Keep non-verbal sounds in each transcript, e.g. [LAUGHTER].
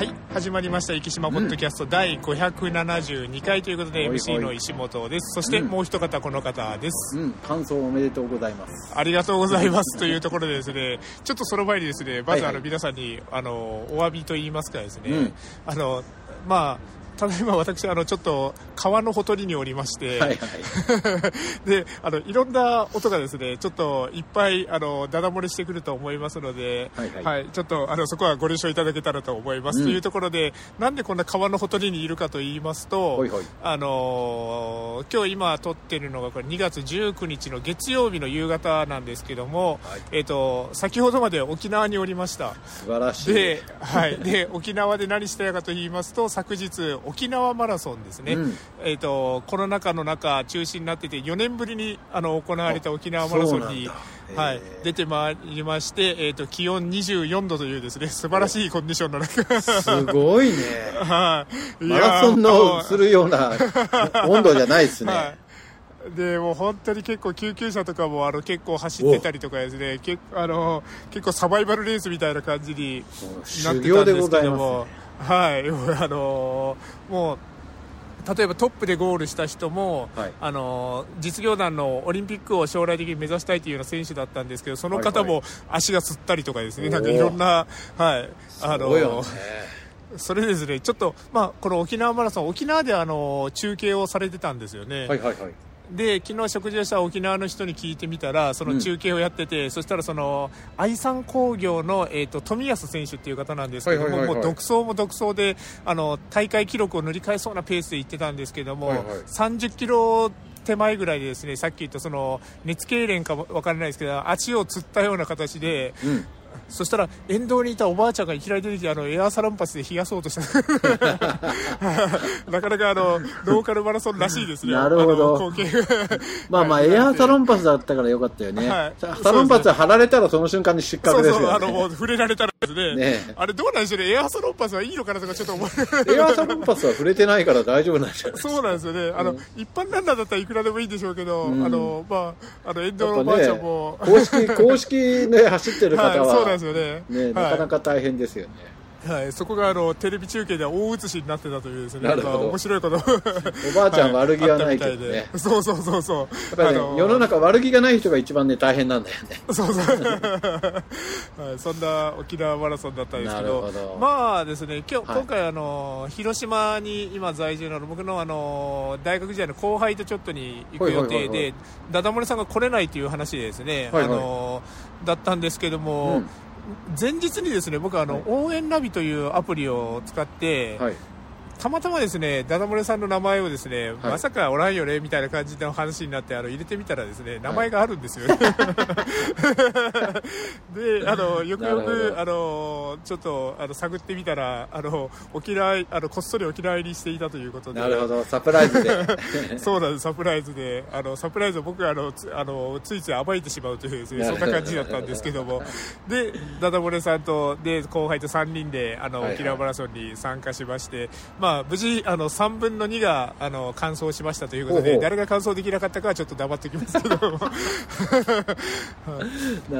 はい。始まりました生島ポッドキャスト第572回ということで、MC の石本です。そしてうん。もう一方この方です、うん、感想おめでとうございます。ありがとうございます。というところでですね [LAUGHS] ちょっとその前にですねまずあの皆さんにあのお詫びと言いますかですね、うん。あのまあただいま私あのちょっと川のほとりにおりまして、はいはい。[LAUGHS] であのいろんな音がですねちょっといっぱいあのダダ漏れしてくると思いますので、はいはい。ちょっとあのそこはご了承いただけたらと思います、うん。というところでなんでこんな川のほとりにいるかと言いますとほいほい。あのー今日今撮ってるのがこれ2月19日の月曜日の夕方なんですけども、はい。えっ、と先ほどまで沖縄におりました。素晴らしい。で,、はい、で沖縄で何したかと言いますと昨日沖縄マラソンですね、うん。えー、とコロナ禍の中中止になってて4年ぶりにあの行われた沖縄マラソンに、はい出てまいりまして、えー、と気温24度というですね素晴らしいコンディションの中。すごいね。[LAUGHS] はい。マラソンのするような [LAUGHS] 温度じゃないですね。はい。でもう本当に結構救急車とかもあの結構走ってたりとかですね結あの結構サバイバルレースみたいな感じになって修たん行ですけども。ね。、はい、[LAUGHS] あのーもう例えばトップでゴールした人も、はい。あのー実業団のオリンピックを将来的に目指したいというような選手だったんですけどその方はいも足がつったりとかですね、おー。なんかいろんな、はい。あのね。それですね。ちょっと、まあ、この沖縄マラソン沖縄であのー中継をされてたんですよね。はいはいはい。で昨日食事をした沖縄の人に聞いてみたらその中継をやってて、そしたらその愛産工業の、えー、と富安選手っていう方なんですけども、はいはいはいはい。もう独走も独走であの大会記録を塗り替えそうなペースで行ってたんですけども、はいはい。30キロ手前ぐらいでですねさっき言ったその熱痙攣かもわからないですけど足をつったような形でうん。そしたら沿道にいたおばあちゃんがいきなり出てきてあのエアーサロンパスで冷やそうとした。[LAUGHS] なかなかあのローカルマラソンらしいですね。なるほど。まあまあ、[LAUGHS] はい。エアーサロンパスだったからよかったよね。はい。ササロンパス貼られたらその瞬間に失格ですそうそう、あよね。のもう触れられたらですね、ねあれどうなんでしょうね、エアーサロンパスはいいのかなとかちょっと思う。エアーサロンパスは触れてないから大丈夫なんじゃないそうなんですよね、あの、一般ランナーだったらいくらでもいいんでしょうけど、うん。あの、まあ、あの、沿道のおばあちゃんねも、、公式、公式で走ってるはい、方そうなんでは、すよね。ね、なかなか大変ですよね。はい、はい、そこがあのテレビ中継では大写しになってたというですね、なるほどんか面白いこと。[LAUGHS] おばあちゃん悪気はないけどね。はいあったみたいでそうそうそうそう。やっぱりね、世の中悪気がない人が一番ね、大変なんだよね。[LAUGHS] そうそう、[LAUGHS] はい、そんな沖縄マラソンだったんですけどまあですね今日、はい今回あの広島に今在住の僕のあの大学時代の後輩とちょっとに行く予定でダダ漏れさんが来れないという話でですね、はいはいあのだったんですけども、うん前日にですね僕はあの、はい応援ナビというアプリを使って、はい。たまたまですね、ダダ漏れさんの名前をですね、はい。まさかおらんよねみたいな感じの話になって、あの入れてみたらですね、名前があるんですよ。ね。[LAUGHS] で、あのよくよくど。あのちょっとあの探ってみたら、あの沖縄あのこっそり沖縄入りしていたということで。なるほど、サプライズで。[LAUGHS] そうなんです、サプライズで、あのサプライズを僕があのつあのついつい暴いてしまうというですね、そんな感じだったんですけども、で、ダダ漏れさんとで後輩と3人であのはいはい。沖縄マラソンに参加しまして、まあ無事あの3分の2があの完走しましたということで、誰が完走できなかったかはちょっと黙っておきますけど [LAUGHS]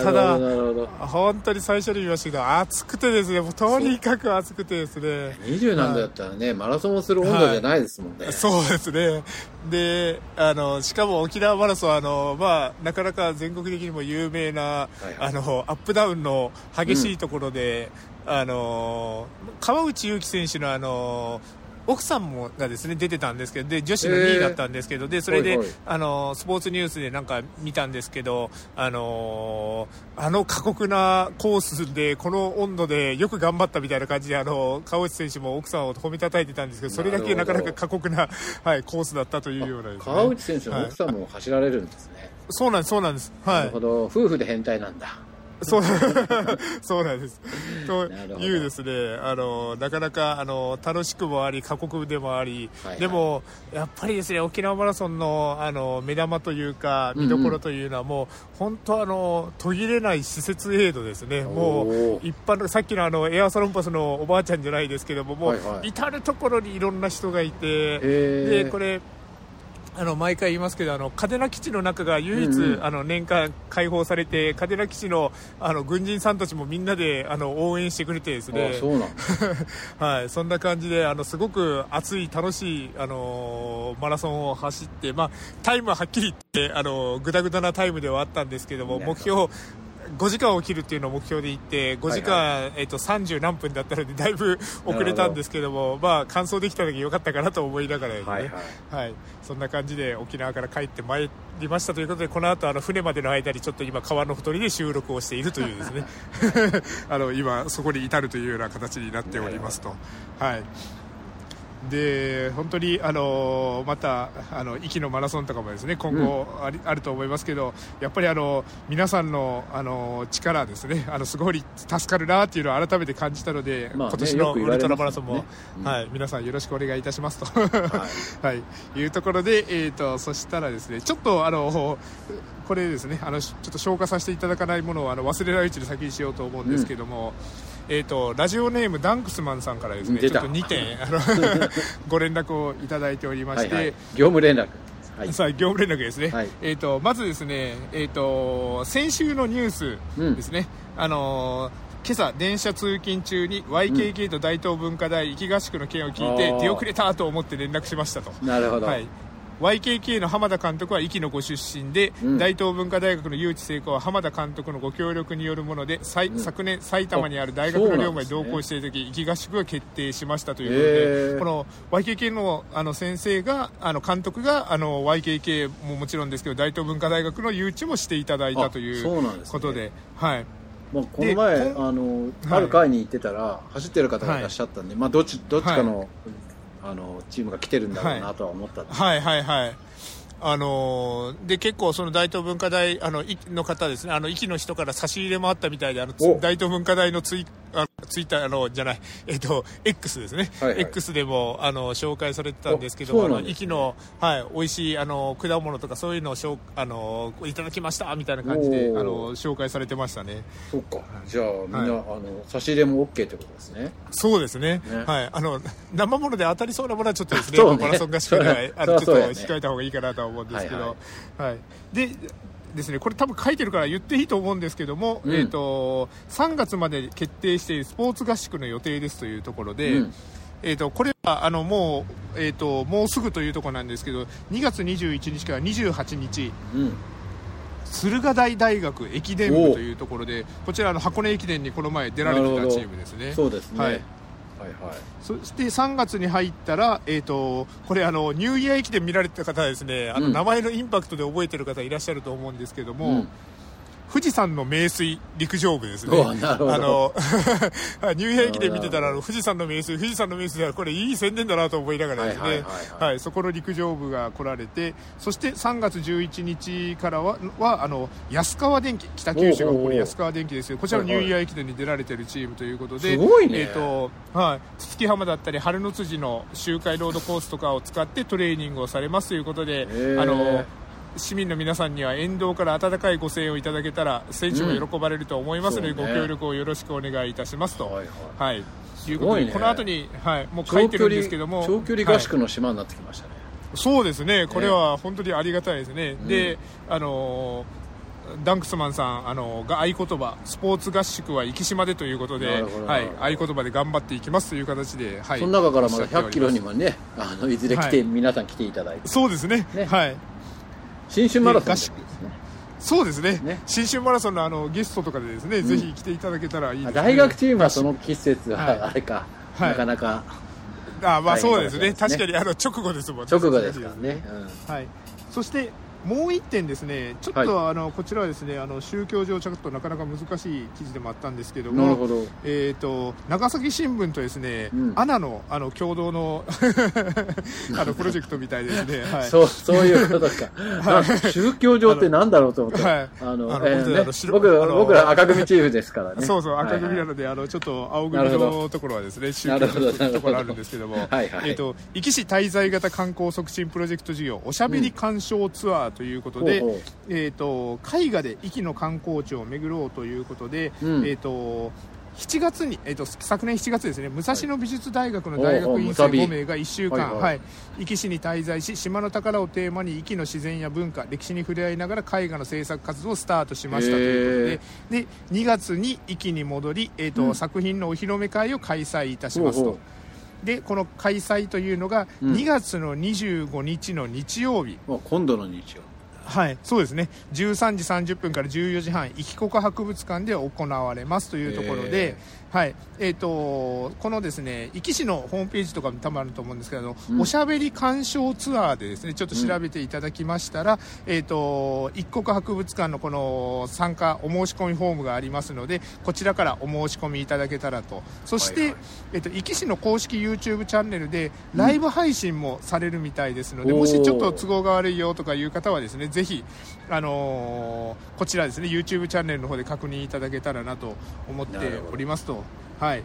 ただど、なるほど。本当に最初に見ましたけど、暑くてですね、もうとにかく暑くてですね。20なんだったらね、マラソンをする温度じゃないですもんね。そうですね。で、あの、しかも沖縄マラソンは、あの、まあ、なかなか全国的にも有名な、はいあの、アップダウンの激しいところで、あの、川内優輝選手のあの、奥さんもがですね出てたんですけどで女子の2位だったんですけど、でそれではいはい。あのスポーツニュースでなんか見たんですけどあのあの過酷なコースでこの温度でよく頑張ったみたいな感じであの川内選手も奥さんを褒めたたいてたんですけどそれだけなかなか過酷な、はい、コースだったというようなね、川内選手の奥さんも走られるんですね。そうなんですそうなんです。はい。なるほど、夫婦で変態なんだ。そう [LAUGHS] そうなんです。というですね、あのなかなかあの楽しくもあり過酷でもあり、はいはいでもやっぱりですね沖縄マラソンのあの目玉というかうんうん見どころというのはもう、本当あの途切れない施設エイドですね。もう一般のさっきのあのエアサロンパスのおばあちゃんじゃないですけども、もう、はいはい至る所にいろんな人がいて、へーでこれ。あの毎回言いますけどあの嘉手納基地の中が唯一、うんうん。あの年間開放されて嘉手納基地のあの軍人さんたちもみんなであの応援してくれてですね。[LAUGHS] はい、そんな感じであのすごく熱い、楽しい、あのーマラソンを走って、まあ、タイムははっきり言って、あのーぐだぐだなタイムではあったんですけどもね目標5時間を切るっていうのを目標で行って5時間、はいえっと30何分だったのでだいぶ遅れたんですけどもまあ、完走できた時良かったかなと思いながらね、はいはい。はい、そんな感じで沖縄から帰ってまいりましたということでこの後あの船までの間にちょっと今川のほとりで収録をしているというですね。[LAUGHS] [LAUGHS] あの今そこに至るというような形になっておりますと。はいで本当にあのまたあの息のマラソンとかもですね今後あり、あると思いますけどやっぱりあの皆さんのあの力ですね [LAUGHS] あのすごい助かるなっていうのを改めて感じたので、まあね今年のウルトラマラソンも、うん。はい、皆さんよろしくお願いいたしますと。は [LAUGHS] はい、いうところで、えー、とそしたらですねちょっとあのこれですねあのちょっと消化させていただかないものをあの忘れないうちに先にしようと思うんですけども、えー、とラジオネームダンクスマンさんからですねちょっと2点 [LAUGHS] ご連絡をいただいておりまして、はいはい。業務連絡。はい。さあ業務連絡ですね、はい。えー、とまずですね、えー、と先週のニュースですね、あのー今朝電車通勤中に YKK と大東文化大行き合宿の件を聞いて出遅れたと思って連絡しましたと。なるほど、はい、YKK の浜田監督は壱岐のご出身で、うん。大東文化大学の誘致成功は浜田監督のご協力によるもので、うん。昨年埼玉にある大学の寮務に同行している時壱岐合宿が決定しましたということへでー。この YKK のあの先生があの監督があの YKK ももちろんですけど大東文化大学の誘致もしていただいたというなんですね。うことで。はい。まあ、この前でこあの、はい。ある会に行ってたら走ってる方がいらっしゃったんで、まあ、どっちどっちかの,、あのチームが来てるんだろうなとは思ったんです、はい。はいはい。あのーで結構その大東文化大あのいの方ですね。あの壱岐の人から差し入れもあったみたいであの大東文化大のツイあツイッターあのじゃないえっ、と X ですね、はいはい。X でもあの紹介されてたんですけどあのおそうなんですね。壱岐のはい美味しいあの果物とかそういうのをしょうあのいただきましたみたいな感じであの紹介されてましたね。そっか。じゃあみんな、はい。あの差し入れも OK ってことですね。そうですね。ね。はい、あの生もので当たりそうなものはちょっとですねね。マラソン合宿ではちょっと控えた方がいいかなとは思うんですけど、はい。はい。でですねこれ多分書いてるから言っていいと思うんですけども、うん。えー、と3月まで決定しているスポーツ合宿の予定ですというところで、うん。えー、とこれはあのもう,、えー、ともうすぐというところなんですけど2月21日から28日うん。駿河台大学駅伝部というところでこちらあの箱根駅伝にこの前出られてたチームですね。そうですね、ははいい、はい。そして3月に入ったら、えー、とこれあの、ニューイヤー駅伝見られてた方はですねあの、うん。名前のインパクトで覚えてる方いらっしゃると思うんですけども、うん富士山の名水陸上部ですね。あの [LAUGHS] ニュー駅伝見てたら富士山の名水富士山の名水はこれいい宣伝だなと思いながらですね、はいそこの陸上部が来られてそして3月11日からははあの安川電機北九州が誇る安川電機ですよ。こちらのニューイヤー駅伝に出られてるチームということで、すごいね。えーとはい、筒木浜だったり春の辻の周回ロードコースとかを使ってトレーニングをされますということで、ー。あの市民の皆さんには沿道から温かいご声援をいただけたら選手も喜ばれると思いますので、うんね。ご協力をよろしくお願いいたしますと。はいはい。はい。いうことで、ね。この後に、はい、もう書いてるんですけども長距離合宿の島になってきましたね、そうですね、これは本当にありがたいですね、ん。であのーダンクスマンさん、あのーが合言葉、スポーツ合宿は生島でということなではい。合言葉で頑張っていきますという形で、はい、その中からまだおっしゃっており100キロにもねあのいずれ来て、はい。皆さん来ていただいて。そうですね、ね。はい、新春マラソン。で合宿そうですね。ね。新春マラソンのあのゲストとかでですね、ぜひ来ていただけたらいいです、ね、大学チームはその季節はあれか、はい。なかなか。あまあそうですね、確かにあの直後ですもんね、直後ですからね、はい、そしてもう一点ですね、ちょっと、あのこちらはですねあの宗教上、ちょっとなかなか難しい記事でもあったんですけども、うんなるほど。えー、と長崎新聞とですね、うん。アナのあの共同の [LAUGHS] あのプロジェクトみたいですね、[LAUGHS] はい、そうそういうことか、[LAUGHS] 宗教上ってなんだろうと思って、はい。あのあのえーね僕僕ら赤組チームですからね、そうそう、赤組なはいので、あのちょっと青組のところはですね、宗教のところあるんですけども、はいはい。えっ、と、壱岐市滞在型観光促進プロジェクト事業、おしゃべり鑑賞ツアーということで、えっ、と、絵画で壱岐の観光地を巡ろうということで、うん。えっ、と、7月に、えーと、昨年7月ですね武蔵野美術大学の大学院生5名が1週間、はい、壱岐市に滞在し島の宝をテーマに壱岐の自然や文化歴史に触れ合いながら絵画の制作活動をスタートしましたということでで2月に壱岐に戻り、えーと、うん、作品のお披露目会を開催いたしますと。でこの開催というのが2月の25日の日曜日、うん、今度の日曜。はい、そうですね。13時30分から14時半壱岐国博物館で行われますというところで、はい。えーと、このですね壱岐市のホームページとか多分あると思うんですけど、うん、おしゃべり鑑賞ツアーでですねちょっと調べていただきましたら、うん、えーと、一国博物館のこの参加お申し込みフォームがありますのでこちらからお申し込みいただけたらと。そして、はいはい、えーと、壱岐市の公式 YouTube チャンネルでライブ配信もされるみたいですので、うん、もしちょっと都合が悪いよとかいう方はですねぜひ、あのー、こちらですね YouTube チャンネルの方で確認いただけたらなと思っておりますと。はい。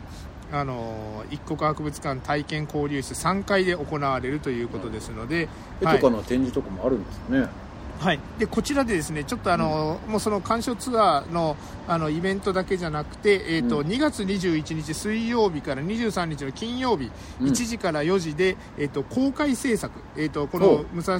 あの一国博物館体験交流室3階で行われるということですので、絵、はい、とかの展示とかもあるんですね。はい、でこちらでですねちょっとあの、うん、もうその鑑賞ツアーのあのイベントだけじゃなくて、えーとうん、2月21日水曜日から23日の金曜日、うん、1時から4時で、えーと、公開制作、えーとこの武蔵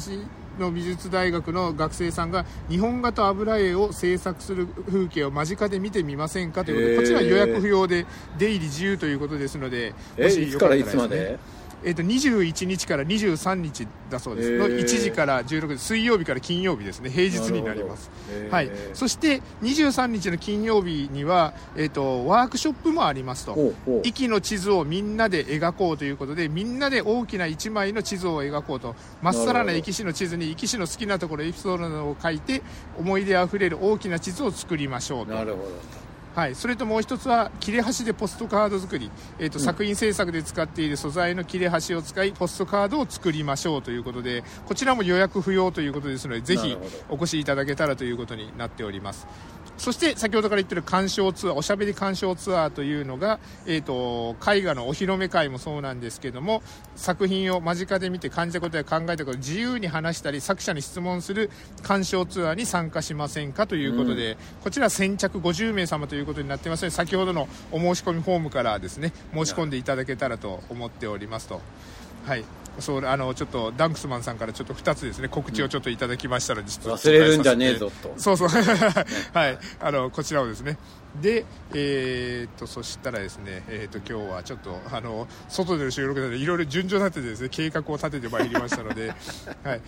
の美術大学の学生さんが日本画と油絵を制作する風景を間近で見てみませんかということで、こちら予約不要で出入り自由ということですので、もしよかったらですね。えー、と21日から23日だそうです、の1時から16時水曜日から金曜日ですね。平日になります、はい、そして23日の金曜日には、えーと、ワークショップもありますと。息の地図をみんなで描こうということでみんなで大きな1枚の地図を描こうと。まっさらな壱岐市の地図に壱岐市の好きなところエピソードなどを書いて思い出あふれる大きな地図を作りましょうと。なるほどはい、それともう一つは切れ端でポストカード作り、えーと、うん、作品制作で使っている素材の切れ端を使いポストカードを作りましょうということでこちらも予約不要ということですのでぜひお越しいただけたらということになっておりますそして先ほどから言ってる鑑賞ツアーおしゃべり鑑賞ツアーというのが、えーと、絵画のお披露目会もそうなんですけども作品を間近で見て感じたことや考えたことを自由に話したり作者に質問する鑑賞ツアーに参加しませんかということで、うん、こちら先着50名様ということになってますので先ほどのお申し込みフォームからですね申し込んでいただけたらと思っておりますと。はいそうあのちょっとダンクスマンさんからちょっと2つですね告知をちょっといただきましたので、実は忘れるんじゃねえぞと。そうそう。はい。あのこちらをですねで、えー、っとそしたらですね、えー、っと今日はちょっとあの外での収録なのでいろいろ順序立ててですね計画を立ててまいりましたので、[LAUGHS] はい、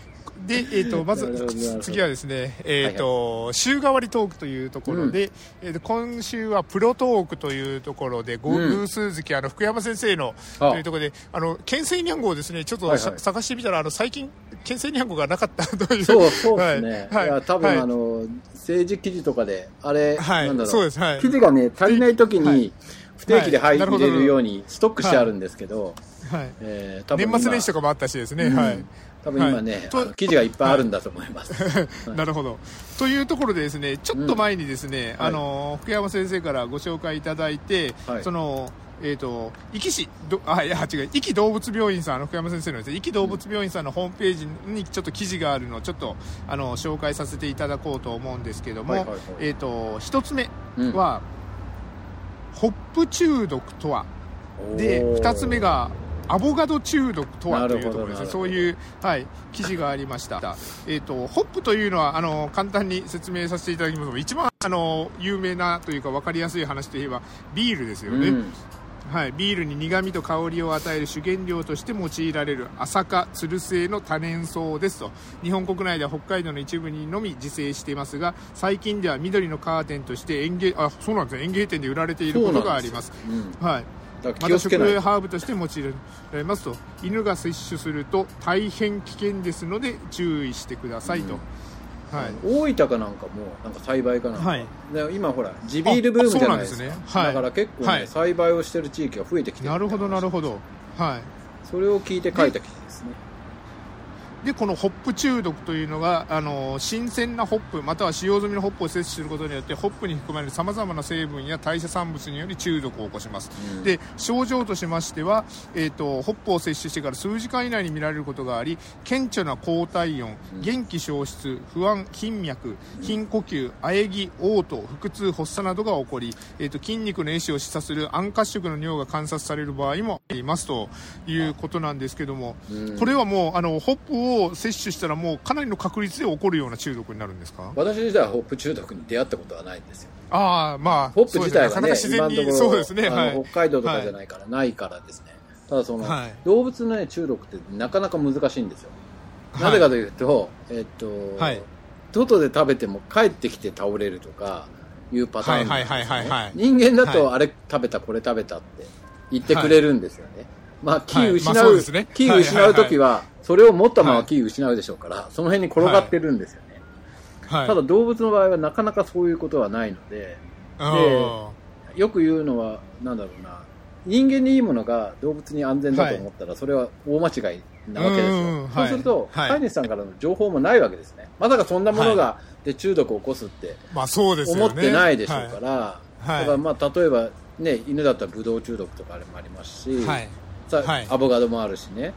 で、えー、とまず次はですね、えーと、はい、週替わりトークというところで、うん、えー、と今週はプロトークというところで、ゴー偶数月あの福山先生のというところであの県政にゃんごをですねちょっと、はいはい、探してみたらあの最近県政にゃんごがなかったという。そうそうですね、はい、いや多分、はい、あの政治記事とかであれ、はい、なんだろう。そうです、はい、記事がね足りない時に、不定期で入れるようにストックしてあるんですけど、はい。えー、年末年始とかもあったしですね、うん、はい。多分今ね、はい、記事がいっぱいあるんだと思います。はい、[LAUGHS] なるほど。というところでですね、ちょっと前にですね、うん、あの、福山先生からご紹介いただいて、はい、その、えっ、ー、と、壱岐市、どあ、いや、違う、壱岐動物病院さん、あの、福山先生のですね、壱岐動物病院さんのホームページにちょっと記事があるのを、ちょっと、あの、紹介させていただこうと思うんですけども、はいはいはい、えっ、ー、と、一つ目は、うん、ホップ中毒とは、で、二つ目が、アボガド中毒とはというところですね、そういう、はい、記事がありました。[LAUGHS] えっ、ー、と、ホップというのは、あの、簡単に説明させていただきます。と、一番、あの、有名なというか分かりやすい話といえば、ビールですよね。うんはい、ビールに苦みと香りを与える主原料として用いられる朝霞つる性の多年草ですと。日本国内では北海道の一部にのみ自生していますが最近では緑のカーテンとして園芸あそうなんですね。園芸店で売られていることがあります、うん、はい。また食用ハーブとして用いられますと。犬が摂取すると大変危険ですので注意してくださいと、うん、はい、大分かなんかもなんか栽培かなんか、はい、で今ほら地ビールブームじゃないですか。ね。はい、だから結構ね、はい、栽培をしてる地域が増えてきてるなるほどなるほど。はい。それを聞いて書いた記事ですねでこのホップ中毒というのがあの新鮮なホップまたは使用済みのホップを摂取することによってホップに含まれるさまざまな成分や代謝産物により中毒を起こします、うん、で症状としましては、えーと、ホップを摂取してから数時間以内に見られることがあり顕著な高体温、元気消失不安頻脈頻呼吸喘ぎ嘔吐腹痛発作などが起こり、えーと、筋肉の壊死を示唆する暗褐色の尿が観察される場合もありますということなんですけども、うん、これはもうあのホップを摂取したらもうかなりの確率で起こるような中毒になるんですか？私自体はホップ中毒に出会ったことはないんですよ。ああまあホップ自体がね自然にそうですね、はい、北海道とかじゃないから、ないからですね。ただその、はい、動物の、ね、中毒ってなかなか難しいんですよ、なぜかというと、えっと、はい、外で食べても帰ってきて倒れるとかいうパターンなんですね。人間だと、あれ食べたこれ食べたって言ってくれるんですよね、まあ、気失う、はい。まあね、気失う時は、それを持ったまま気失うでしょうから、その辺に転がってるんですよね。はい、ただ動物の場合はなかなかそういうことはないので、で、よく言うのは、なんだろうな、人間にいいものが動物に安全だと思ったら、それは大間違いなわけですよ。そうすると、飼い主さんからの情報もないわけですね。まさかそんなものがで中毒を起こすって思ってないでしょうから、だからまあ例えばね、犬だったらブドウ中毒とかもありますし、さはい、アボカドもあるしね、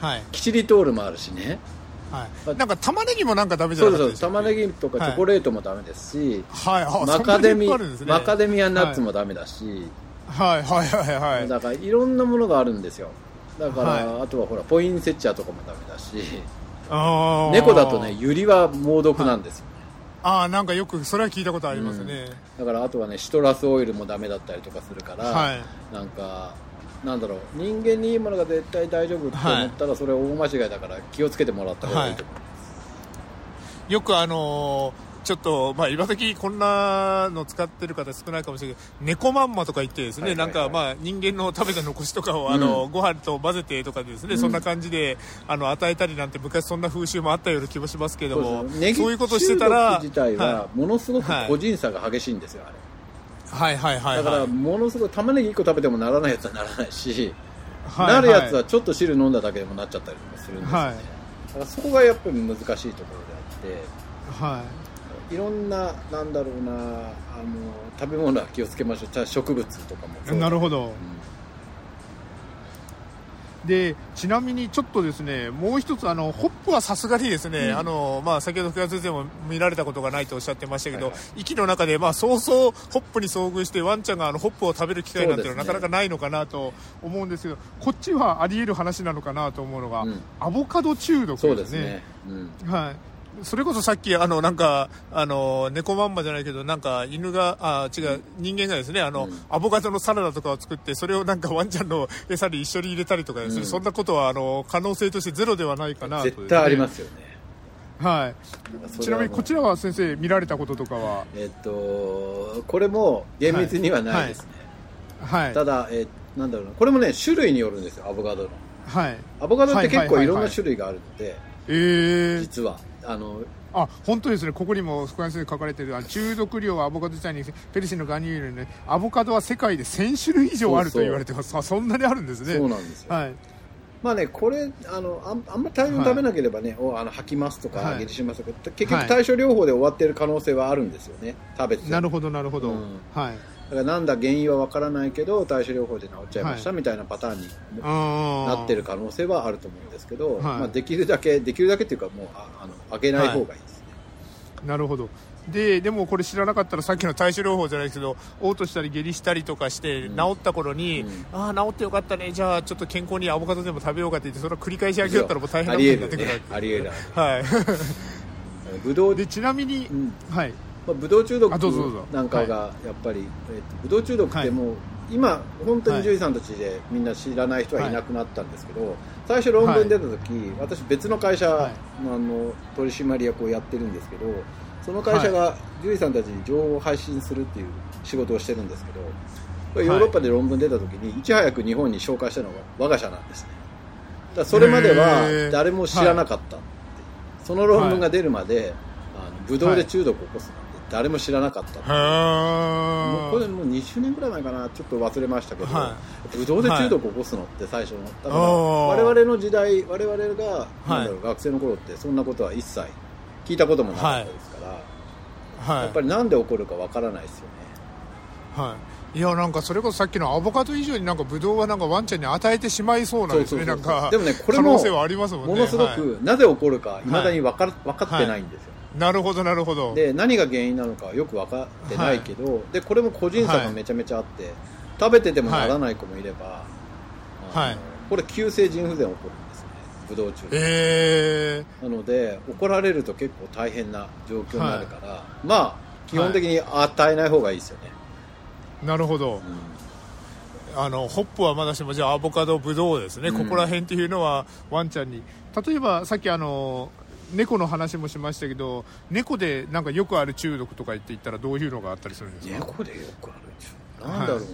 はい、キチリトールもあるしね、はい、なんか玉ねぎもなんかダメじゃないですか玉ねぎとかチョコレートもダメですし、はい、マカデミ、ね、マカデミアナッツもダメだし、はい、はい。はい。はい。はい。だからいろんなものがあるんですよ。だから、はい、あとはほらポインセッチャーとかもダメだし。猫だとねユリは猛毒なんですよ、ね、ああなんかよくそれは聞いたことありますね、うん、だからあとはねシトラスオイルもダメだったりとかするから、はい、なんかなんだろう人間にいいものが絶対大丈夫って思ったら、それは大間違いだから気をつけてもらった方がいいと思います、はい、よくあのーちょっと、まあ、今時こんなの使ってる方少ないかもしれないけど、猫まんまとか言ってですね、なんかまあ人間の食べた残しとかを、あの、うん、ご飯と混ぜてとかですね、うん、そんな感じで、あの、与えたりなんて昔そんな風習もあったような気もしますけども、そういうことしてたら、自体はものすごく個人差が激しいんですよ、あれ。はいはいはい、はい、だからものすごい玉ねぎ1個食べてもならないやつはならないし、はいはい、なるやつはちょっと汁飲んだだけでもなっちゃったりとかするんですよね、はい、だからそこがやっぱり難しいところであって、はい、いろんななんだろうなあの食べ物は気をつけましょう。植物とかもなるほど、うんでちなみにちょっとですねもう一つあのホップはさすがにですね、うん、あのまあ、先ほど福田先生も見られたことがないとおっしゃってましたけど、はい。はい、息の中でまあそうそうホップに遭遇してワンちゃんがあのホップを食べる機会なんていうのはなかなかないのかなと思うんですけどこっちはあり得る話なのかなと思うのが、うん、アボカド中毒ですね。すね。うん、はいそれこそさっき、あの、なんか、あの、猫まんまじゃないけど、なんか、犬が、あ、違う、人間がですね、あの、うん、アボカドのサラダとかを作って、それをなんかワンちゃんの餌に一緒に入れたりとかですね、うん、そんなことは、あの、可能性としてゼロではないかなと、ね、絶対ありますよね。はい。ちなみにこちらは先生見られたこととかは？えっと、これも厳密にはないですね。はい。はい、ただ、えー、なんだろうな、これもね、種類によるんですよ、アボカドの。はい。アボカドって結構いろんな種類があるので、えー、実は。あのあ本当ですね、ここにも福山先生書かれてる中毒量はアボカド自体にペルシンのガニュールね、アボカドは世界で1000種類以上あると言われてます。そそんなにあるんですね。そうなんですよ、はい。まあね、これあのああんまり大量に食べなければね、はい、おあの吐きますとか、はい、下痢しますとか結局対処療法で終わっている可能性はあるんですよね、食べて。なるほどなるほど、うん、はいだからなんだ原因は分からないけど対処療法で治っちゃいました、みたいなパターンになってる可能性はあると思うんですけど、まあ、できるだけできるだけっていうかもうああの開けない方がいいですね、なるほど。ででもこれ知らなかったらさっきの対処療法じゃないですけど嘔吐したり下痢したりとかして治った頃に、うん、ああ治ってよかったね。じゃあちょっと健康にアボカドでも食べようかって言ってそれを繰り返しあげよったらもう大変なことになってくるありえる、ね、はい。ぶどうでちなみに、うん、はいまあ、ブドウ中毒なんかがやっぱり、はい、えー、ブドウ中毒ってもう、はい、今本当に獣医さんたちでみんな知らない人はいなくなったんですけど、はい、最初論文出た時、私別の会社のあの取締役をやってるんですけどその会社が獣医さんたちに情報を配信するっていう仕事をしてるんですけどヨーロッパで論文出た時にいち早く日本に紹介したのが我が社なんですね。だそれまでは誰も知らなかったその論文が出るまで、あのブドウで中毒を起こす誰も知らなかった。もうこれもう20年ぐらい前かな。ちょっと忘れましたけど、はい、ブドウで中毒を起こすのって最初のだから我々の時代我々が、なんだろう学生の頃ってそんなことは一切聞いたこともなかったですから、はい、やっぱりなんで起こるかわからないですよね。はい。いやなんかそれこそさっきのアボカド以上になんかブドウはなんかワンちゃんに与えてしまいそうなんですねなんかでもねこれもものすごく、なぜ起こるかいまだに分か分かってないんですよ、なるほどなるほど。で何が原因なのかよく分かってないけど、はい、でこれも個人差がめちゃめちゃあって、食べててもならない子もいれば、はい、これ急性腎不全起こるんですねブドウ中えー、なので怒られると結構大変な状況になるから、はい、まあ基本的に与えない方がいいですよね、なるほど、うん。あのホップはまだしもじゃあアボカドブドウですね、うん、ここら辺っていうのはワンちゃんに。例えばさっきあの猫の話もしましたけど猫でなんかよくある中毒とか言って言ったらどういうのがあったりするんですか？猫でよくある中毒？なんだろうな、はい、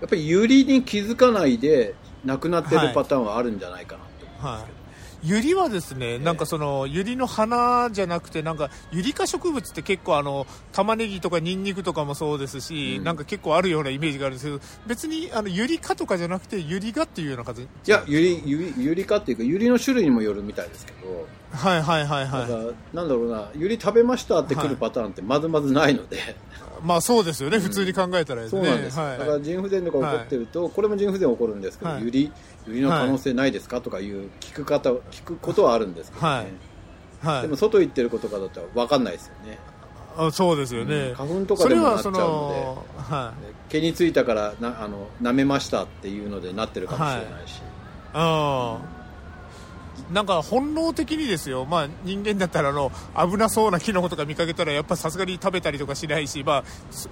やっぱりユリに気づかないで亡くなってるパターンはあるんじゃないかなと思うんですけど、はいユリはですね、なんかその、ユリの花じゃなくて、なんか、ユリ科植物って結構あの、玉ねぎとかニンニクとかもそうですし、うん、なんか結構あるようなイメージがあるんですけど、別にあの、ユリ科とかじゃなくて、ユリ科っていうような感いや、ユリ、ユリ、ユリ科っていうか、ユリの種類にもよるみたいですけど、はいはいはいはい。だなんだろうな、ユリ食べましたってくるパターンってまずまずないので、はい、まあそうですよね、うん、普通に考えたらですね。そうなんです。はい、だから腎不全とか起こってると、これも腎不全起こるんですけど、ユリ、売りの可能性ないですかとかいう聞く方聞くことはあるんですけどね、はい。はい、でも外行ってることかだったら分かんないですよね。あそうですよね、うん、花粉とかでもなっちゃうので、はい、毛についたからなあの舐めましたっていうのでなってるかもしれないし、はい、ああ、なんか本能的にですよ、まあ、人間だったらあの危なそうなキノコとか見かけたらやっぱさすがに食べたりとかしないし、まあ、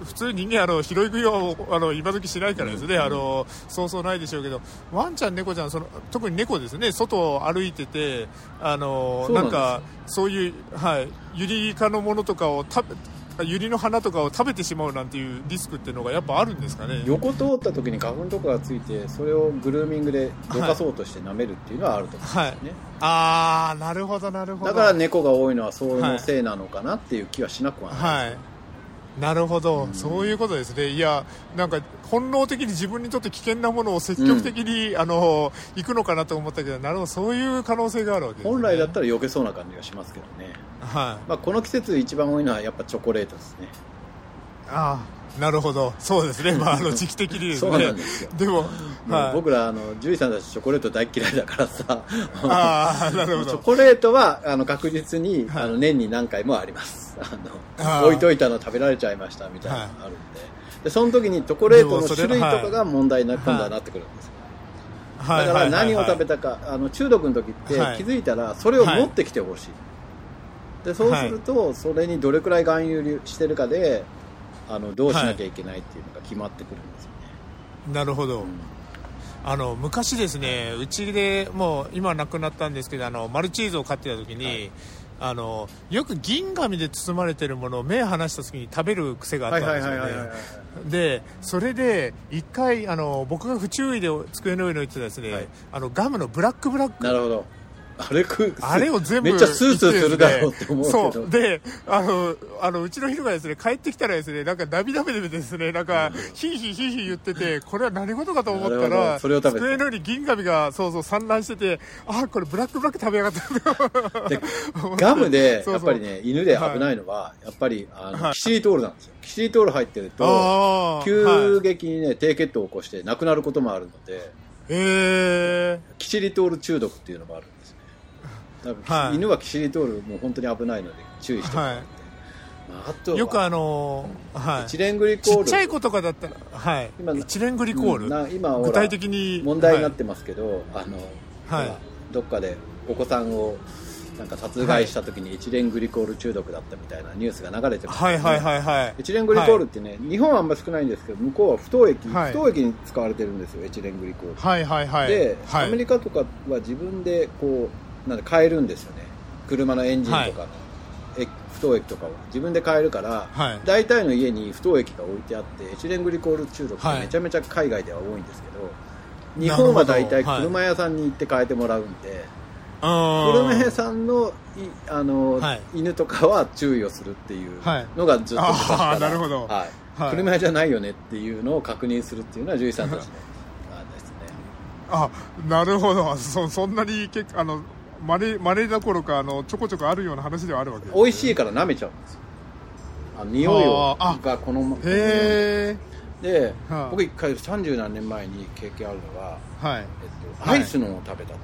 普通人間あの拾い食いをあの今時しないからですね、あのそうそうないでしょうけど。ワンちゃん、猫ちゃんその特に猫ですね。外を歩いててあのなんかそういう、はい、ユリ科のものとかを食べユリの花とかを食べてしまうなんていうリスクっていうのがやっぱあるんですかね？横通った時に花粉とかがついてそれをグルーミングでどかそうとして舐めるっていうのはあると思うんですね、はい、ああなるほどなるほど。だから猫が多いのはそのせいなのかなっていう気はしなくはないです、はいなるほど、うん、そういうことですね、いや、なんか本能的に自分にとって危険なものを積極的に、うん、あの行くのかなと思ったけど、なるほど、そういう可能性があるわけです、ね、本来だったら避けそうな感じがしますけどね、はい。まあ、この季節、一番多いのはやっぱチョコレートですね。ああなるほど。そうですね、まあ、あの時期的にですね。[LAUGHS] そうなんですよ。でも、はい、僕らあの獣医さんたちチョコレート大嫌いだからさ。あなるほど。チョコレートはあの確実に、はい、あの年に何回もあります。あの置いといたの食べられちゃいましたみたいなのがあるんで。はい、でその時にチョコレートの種類とかが問題にな、今度はなってくるんですよ、だから何を食べたか、あの中毒の時って気づいたらそれを持ってきてほしい、でそうすると、それにどれくらい含有してるかであのどうしなきゃいけないっていうのが決まってくるんですよね、はい、なるほど、うん、あの昔ですねうちでもう今亡くなったんですけどあのマルチーズを飼ってた時に、はい。あのよく銀紙で包まれてるものを目離した時に食べる癖があったんですよね。でそれで一回あの僕が不注意で机の上に置いてたですね、はい、あのガムのブラックブラック。なるほどあれく、あれを全部、めっちゃスースーするだろうって思うけど。そう。で、あの、あの、うちの人がですね、帰ってきたらですね、なんか涙目でですね、なんか、ヒーヒーヒーヒー言ってて、これは何事かと思ったら、それを食べ机の上に銀紙が、そうそう散乱してて、あ、これブラックブラック食べやがったで、ガムで、[LAUGHS] やっぱりね、犬で危ないのは、やっぱり、あの、キシリトールなんですよ。キシリトール入ってると、急激にね、低血糖を起こして亡くなることもあるので、へキシリトール中毒っていうのもある。はい、犬はキシリトールもう本当に危ないので注意してもらって、あ、あとよくあのー、はい、エチレングリコール。ちっちゃい子とかだったら、はい、今エチレングリコール、うん、今具体的に問題になってますけど、はい、あの、はい、どっかでお子さんをなんか殺害した時にエチレングリコール中毒だったみたいなニュースが流れてます、ね、はいはいはいはい。エチレングリコールってね、はい、日本はあんまり少ないんですけど向こうは不凍液、はい、不凍液に使われてるんですよエチレングリコール。はいはいはい。で、アメリカとかは自分でこうなん変えるんですよね。車のエンジンとか不凍液とかを。自分で買えるから、はい、大体の家に不凍液が置いてあってエチレングリコール中毒ってめちゃめちゃ海外では多いんですけど、日本は大体車屋さんに行って変えてもらうんで、古メさんのいあの、はい、犬とかは注意をするっていうのがずっと昔から、はい、なるほど、はい。はい、古メじゃないよねっていうのを確認するっていうのは獣医さんたちのですね。あなるほど。そそんなに結構あのまれまれどころかあのちょこちょこあるような話ではあるわけ。ね、美味しいから舐めちゃう。んですよあ匂いをがこのへえで、はあ、僕一回30何年前に経験あるのは、はい。えっと、アイスのを食べたと、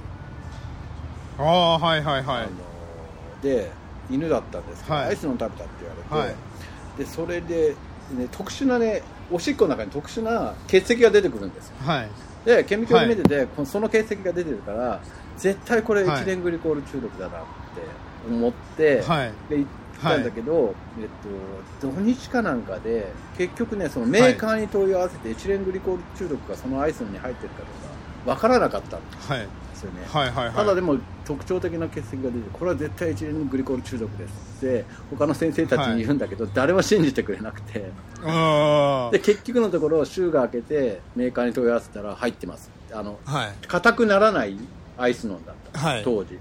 ああはいはいはい。あので犬だったんですけど、はい、アイスの食べたって言われて、はい、でそれで、ね、特殊なねおしっこの中に特殊な血液が出てくるんですよ、はい、で顕微鏡で見てて、はい、その血液が出てるから絶対これエチレングリコール中毒だなって思って、はい、で行ったんだけど、はい、えっと、土日かなんかで結局ねそのメーカーに問い合わせて、エチレングリコール中毒がそのアイスに入ってるかどうか分からなかったんです、はいよね、はい。はい。はい、ただでも特徴的な血液が出てこれは絶対エチレングリコール中毒ですって他の先生たちに言うんだけど、はい、誰も信じてくれなくて。で結局のところ週が明けてメーカーに問い合わせたら入ってます。あの硬、はい、くならないアイスノンだった、はい、当時。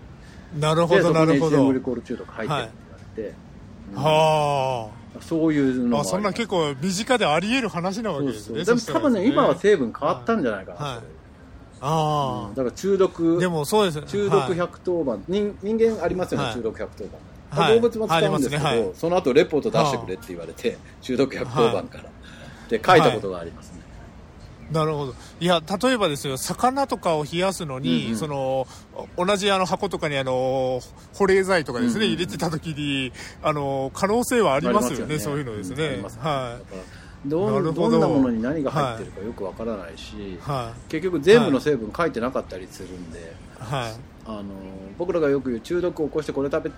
なるほどなるほど。エチレングリコール中毒入ってるって言われて、はあ、そういうのあそんな結構身近であり得る話なわけですねでも多分ね、今は成分変わったんじゃないかな、はい。ああ、うん、だから中毒。でもそうです、ね、中毒110番、はい、人人間ありますよね、はい、中毒110番、はい、動物も使うんですけど、ね、その後レポート出してくれって言われて、中毒110番から、で書いたことがありますね、なるほど。いや例えばですよ魚とかを冷やすのに、うんうん、その同じあの箱とかにあの保冷剤とかですね、うんうん、入れてた時にあの可能性はありますよね、ね、そういうのですね、うん、はい。どど。んなものに何が入ってるかよくわからないし、はい、結局全部の成分書いてなかったりするんで、はい、あの僕らがよく言う中毒を起こしてこれ食べ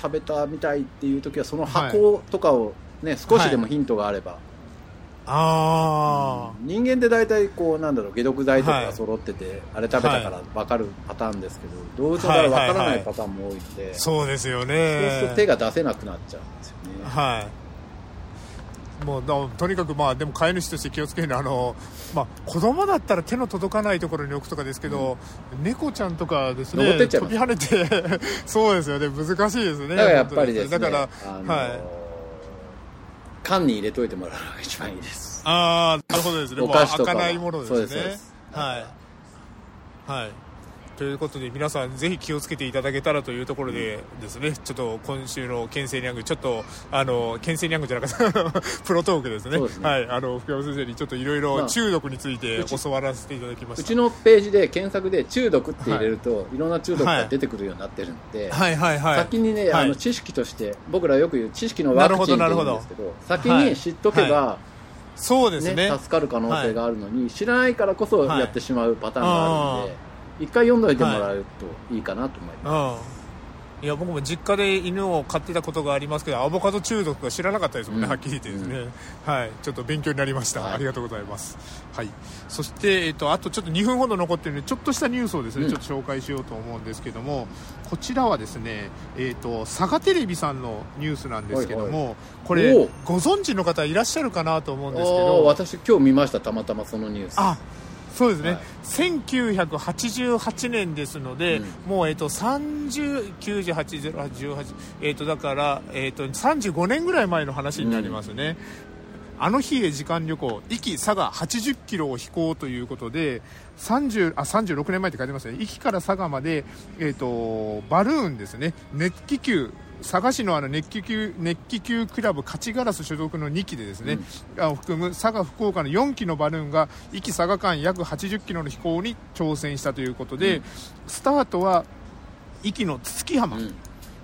食べたみたいっていう時はその箱とかをね、ね少しでもヒントがあれば、あうん、人間って大体こうなんだろう解毒剤とか揃ってて、あれ食べたから分かるパターンですけど、動物は分からないパターンも多いので、そうですよね。そうすると手が出せなくなっちゃうんですよね。はい。もうとにかくまあでも飼い主として気をつけるのはあの、まあ、子供だったら手の届かないところに置くとかですけど、うん、猫ちゃんとかですね飛び跳ねて [LAUGHS] そうですよね難しいですねだからやっぱりですね。だから、あのー、はい缶に入れといてもらうのが一番いいです。ああなるほどですね。お菓子とか開かないものですね。はい。はいということで皆さんぜひ気をつけていただけたらというところでですね、ちょっと今週の県政ニャングちょっとあの県政ニャングじゃなかった。[LAUGHS] プロトークですね、ね、はい。あの福山先生にちょっといろいろ中毒について教わらせていただきました、うちのページで検索で中毒って入れると、はい、いろんな中毒が出てくるようになってるんで、はいはいはい、先にね、あの知識として僕らよく言う知識のワクチンって言うんですけど先に知っとけば、そうですね、助かる可能性があるのに、知らないからこそやってしまうパターンがあるんで、一回読んどいてもらうといいかなと思います、はいいや僕も実家で犬を飼ってたことがありますけどアボカド中毒は知らなかったですもんね、うん、はっきり言ってですね、うん、はい。ちょっと勉強になりました、はい、ありがとうございます。はい。そして、えっと、あとちょっと2分ほど残ってるのでちょっとしたニュースをですね、うん、ちょっと紹介しようと思うんですけどもこちらはですね、えっと、佐賀テレビさんのニュースなんですけども、はいはい、これご存知の方いらっしゃるかなと思うんですけど。私今日見ましたたまたまそのニュース。あそうですね、はい、1988年ですので、うん、もう、えーと、30、98、18、えーと、だから、えーと、35年ぐらい前の話になりますね。うん、あの日へ時間旅行、壱岐佐賀80キロを飛行ということで、30あ36年前って書いてますね、壱岐から佐賀まで、えーとバルーンですね、熱気球、佐賀市のあの熱気球熱気球クラブ勝ちガラス所属の2機でですね、うん、含む佐賀福岡の4機のバルーンが壱岐佐賀間約80キロの飛行に挑戦したということで、うん、スタートは壱岐の筒木浜、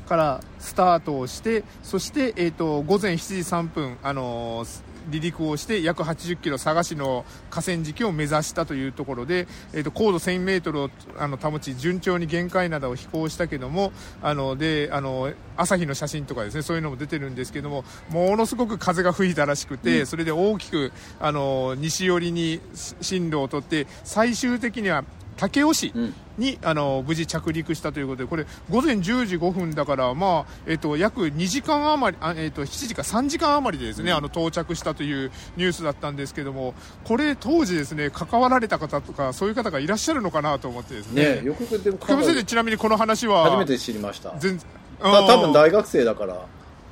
からスタートをしてそして、えーと、午前7時3分、あのー離陸をして約80キロ佐賀市の河川敷を目指したというところで、えーと、高度1000メートルをあの保ち順調に限界灘を飛行したけどもあのであの朝日の写真とかですねそういうのも出てるんですけどもものすごく風が吹いたらしくて、うん、それで大きくあの西寄りに進路をとって最終的には武雄市に、あの無事着陸したということで、これ、午前10時5分だから、まあえっと、約2時間余り、あえっと、7時か3時間余りでですね、うん、あの到着したというニュースだったんですけども、これ、当時ですね、関わられた方とか、そういう方がいらっしゃるのかなと思ってですね。ねよくでもちなみにこの話は。初めて知りました。全多分大学生だから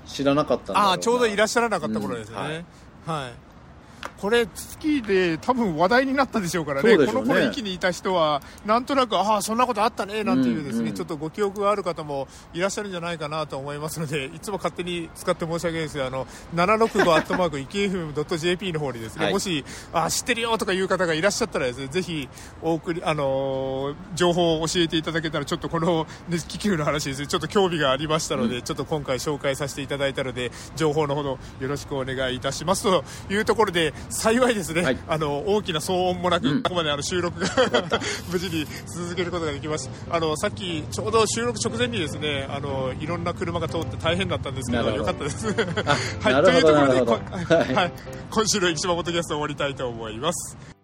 知らなかったんだああ、ちょうどいらっしゃらなかった頃ですね。うん、はい、はいこれ、スキーで多分話題になったでしょうからね、ね。この頃域にいた人は、なんとなく、ああ、そんなことあったねなんていうですね、うん。うん、ちょっとご記憶がある方もいらっしゃるんじゃないかなと思いますので、いつも勝手に使って申し訳ないですが、あの765アットマーク EKFM.jp の方にですね、はい、もし、あ知ってるよとかいう方がいらっしゃったらですね、ぜひお送り、あのー、情報を教えていただけたら、ちょっとこの熱気球の話ですね、ちょっと興味がありましたので、うん、ちょっと今回紹介させていただいたので、情報のほどよろしくお願いいたします。というところで、幸いですね、はい、あの大きな騒音もなく、うん、ここまであの収録が [LAUGHS] 無事に続けることができましたあのさっきちょうど収録直前にですねあのいろんな車が通って大変だったんですけどよかったです。[LAUGHS] はいというところで、はい、今週の一番元キャスト終わりたいと思います